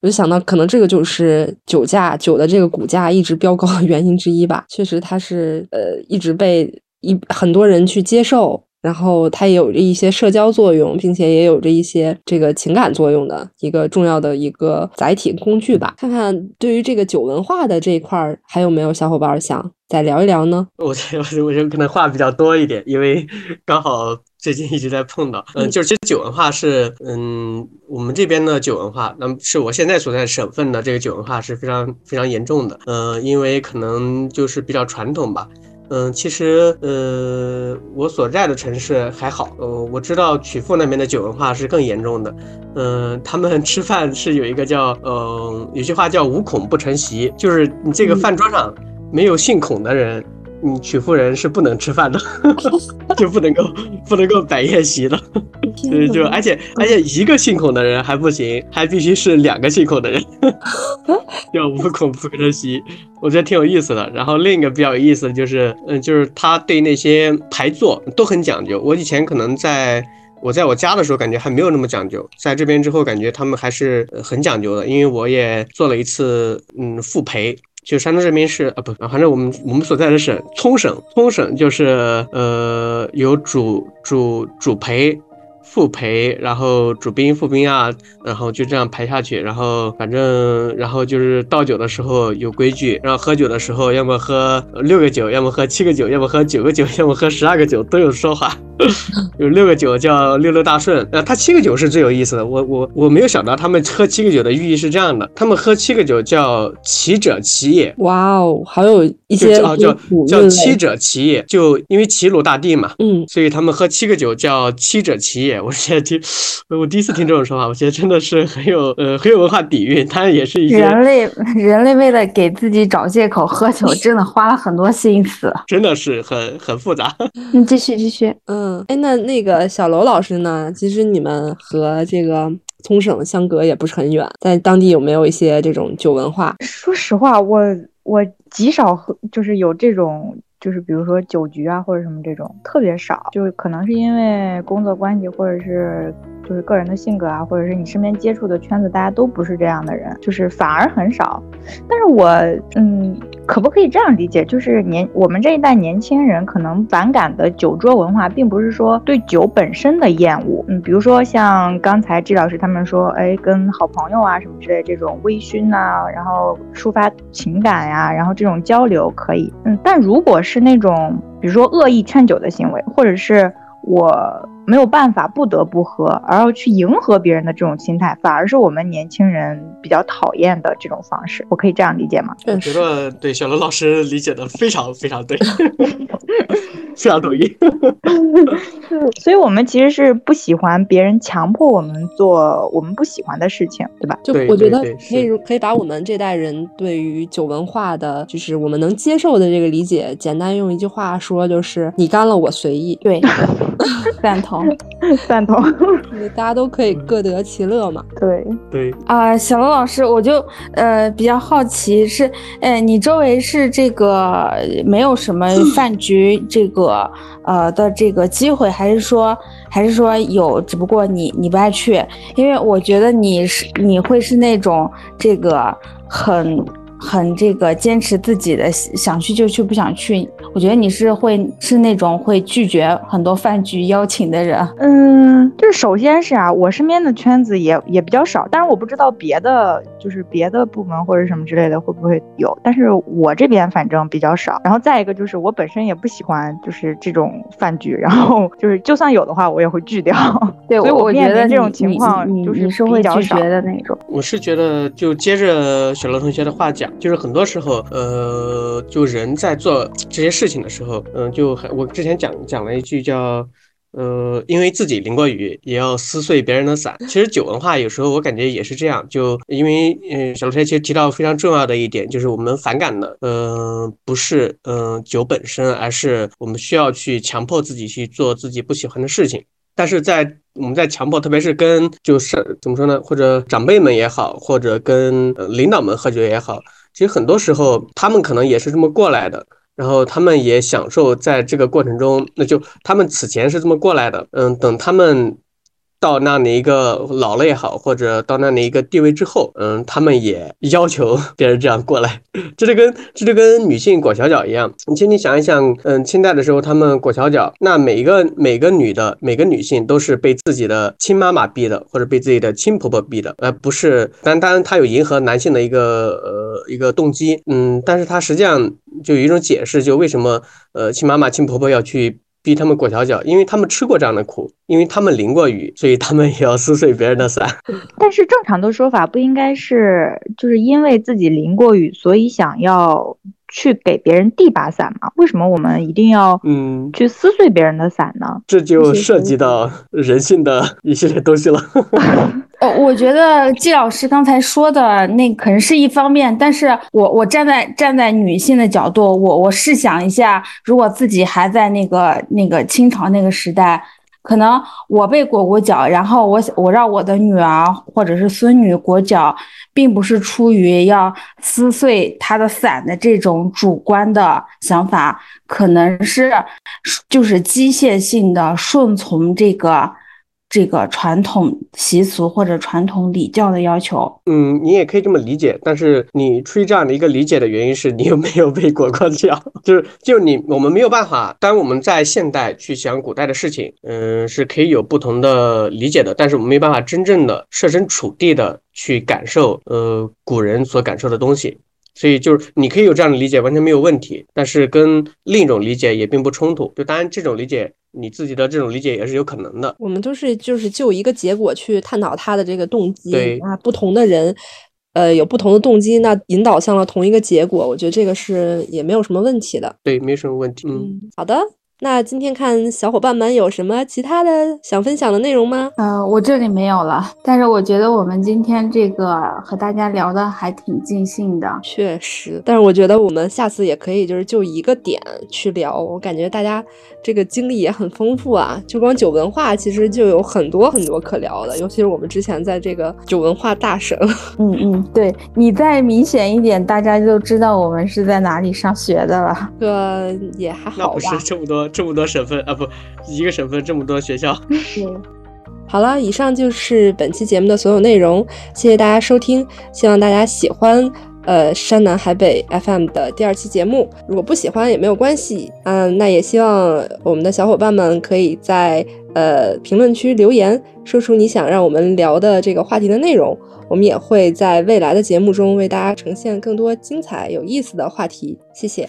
我就想到，可能这个就是酒价酒的这个股价一直飙高的原因之一吧。确实，它是呃一直被一很多人去接受，然后它也有着一些社交作用，并且也有着一些这个情感作用的一个重要的一个载体工具吧。看看对于这个酒文化的这一块，还有没有小伙伴想再聊一聊呢？我我我觉得可能话比较多一点，因为 刚好。最近一直在碰到，嗯，就是其实酒文化是，嗯，我们这边的酒文化，那么是我现在所在省份的这个酒文化是非常非常严重的，嗯，因为可能就是比较传统吧，嗯，其实，呃，我所在的城市还好，呃，我知道曲阜那边的酒文化是更严重的，嗯，他们 吃饭是有一个叫，嗯，有句话叫无孔不成席，就是你这个饭桌上没有姓孔的人。你曲阜人是不能吃饭的，就不能够不能够摆宴席的，就就而且而且一个姓孔的人还不行，还必须是两个姓孔的人，叫无孔不可席，我觉得挺有意思的。然后另一个比较有意思的就是，嗯，就是他对那些排座都很讲究。我以前可能在我在我家的时候感觉还没有那么讲究，在这边之后感觉他们还是很讲究的，因为我也做了一次嗯复培。就山东这边是啊不，反正我们我们所在的省葱省，葱省就是呃有主主主陪。副陪，然后主宾、副宾啊，然后就这样排下去，然后反正，然后就是倒酒的时候有规矩，然后喝酒的时候要么喝六个酒，要么喝七个酒，要么喝九个酒，要么喝十二个酒，都有说法。有六个酒叫六六大顺，呃，他七个酒是最有意思的。我我我没有想到他们喝七个酒的寓意是这样的，他们喝七个酒叫齐者齐也。哇哦，好有一些叫叫叫七者齐也，就因为齐鲁大地嘛，嗯，所以他们喝七个酒叫七者齐也。我现在听，我第一次听这种说法，我觉得真的是很有呃很有文化底蕴。它也是一些人类人类为了给自己找借口喝酒，真的花了很多心思，真的是很很复杂。你继续继续，嗯，哎，那那个小楼老师呢？其实你们和这个冲绳相隔也不是很远，在当地有没有一些这种酒文化？说实话，我我极少喝，就是有这种。就是比如说酒局啊，或者什么这种特别少，就可能是因为工作关系，或者是就是个人的性格啊，或者是你身边接触的圈子，大家都不是这样的人，就是反而很少。但是我嗯，可不可以这样理解？就是年我们这一代年轻人可能反感的酒桌文化，并不是说对酒本身的厌恶。嗯，比如说像刚才季老师他们说，哎，跟好朋友啊什么之类这种微醺呐，然后抒发情感呀，然后这种交流可以。嗯，但如果是那种，比如说恶意劝酒的行为，或者是我没有办法不得不喝，而要去迎合别人的这种心态，反而是我们年轻人比较讨厌的这种方式。我可以这样理解吗？我觉得对小罗老师理解的非常非常对。非常同意，所以我们其实是不喜欢别人强迫我们做我们不喜欢的事情，对吧？就我觉得可以可以把我们这代人对于酒文化的，就是我们能接受的这个理解，简单用一句话说，就是你干了我随意。对，赞同，赞同，大家都可以各得其乐嘛。对对啊，小罗老师，我就呃比较好奇是，哎，你周围是这个没有什么 饭局这。个呃的这个机会，还是说还是说有，只不过你你不爱去？因为我觉得你是你会是那种这个很。很这个坚持自己的想去就去不想去，我觉得你是会是那种会拒绝很多饭局邀请的人。嗯，就是首先是啊，我身边的圈子也也比较少，但是我不知道别的就是别的部门或者什么之类的会不会有，但是我这边反正比较少。然后再一个就是我本身也不喜欢就是这种饭局，然后就是就算有的话我也会拒掉。对，所以我面临这种情况就是你是会拒绝的那种。我是觉得就接着小罗同学的话讲。就是很多时候，呃，就人在做这些事情的时候，嗯，就我之前讲讲了一句叫，呃，因为自己淋过雨，也要撕碎别人的伞。其实酒文化有时候我感觉也是这样，就因为，嗯，小罗同学其实提到非常重要的一点，就是我们反感的，嗯，不是，嗯，酒本身，而是我们需要去强迫自己去做自己不喜欢的事情。但是在我们在强迫，特别是跟就是怎么说呢，或者长辈们也好，或者跟领导们喝酒也好。其实很多时候，他们可能也是这么过来的，然后他们也享受在这个过程中，那就他们此前是这么过来的，嗯，等他们。到那里一个老了也好，或者到那里一个地位之后，嗯，他们也要求别人这样过来，这就跟这就跟女性裹小脚一样。你请你想一想，嗯，清代的时候他们裹小脚，那每一个每个女的每个女性都是被自己的亲妈妈逼的，或者被自己的亲婆婆逼的，而不是。但当然，她有迎合男性的一个呃一个动机，嗯，但是她实际上就有一种解释，就为什么呃亲妈妈亲婆婆要去。逼他们裹小脚，因为他们吃过这样的苦，因为他们淋过雨，所以他们也要撕碎别人的伞。但是正常的说法不应该是，就是因为自己淋过雨，所以想要去给别人递把伞吗？为什么我们一定要嗯去撕碎别人的伞呢？这就涉及到人性的一系列东西了。呃，我觉得季老师刚才说的那可能是一方面，但是我我站在站在女性的角度，我我试想一下，如果自己还在那个那个清朝那个时代，可能我被裹过脚，然后我我让我的女儿或者是孙女裹脚，并不是出于要撕碎她的伞的这种主观的想法，可能是就是机械性的顺从这个。这个传统习俗或者传统礼教的要求，嗯，你也可以这么理解。但是你出于这样的一个理解的原因是你有没有被裹过脚？就是就你我们没有办法。当我们在现代去想古代的事情，嗯，是可以有不同的理解的。但是我们没办法真正的设身处地的去感受，呃，古人所感受的东西。所以就是你可以有这样的理解，完全没有问题。但是跟另一种理解也并不冲突。就当然这种理解。你自己的这种理解也是有可能的。我们都是就是就一个结果去探讨他的这个动机。对啊，不同的人，呃，有不同的动机，那引导向了同一个结果，我觉得这个是也没有什么问题的。对，没什么问题。嗯，好的。那今天看小伙伴们有什么其他的想分享的内容吗？呃，我这里没有了。但是我觉得我们今天这个和大家聊的还挺尽兴的。确实，但是我觉得我们下次也可以就是就一个点去聊。我感觉大家这个经历也很丰富啊，就光酒文化其实就有很多很多可聊的。尤其是我们之前在这个酒文化大省。嗯嗯，对你再明显一点，大家就知道我们是在哪里上学的了。这个也还好吧。那不是这么多。这么多省份啊，不，一个省份这么多学校。好了，以上就是本期节目的所有内容，谢谢大家收听，希望大家喜欢呃山南海北 FM 的第二期节目。如果不喜欢也没有关系，嗯，那也希望我们的小伙伴们可以在呃评论区留言，说出你想让我们聊的这个话题的内容，我们也会在未来的节目中为大家呈现更多精彩有意思的话题。谢谢。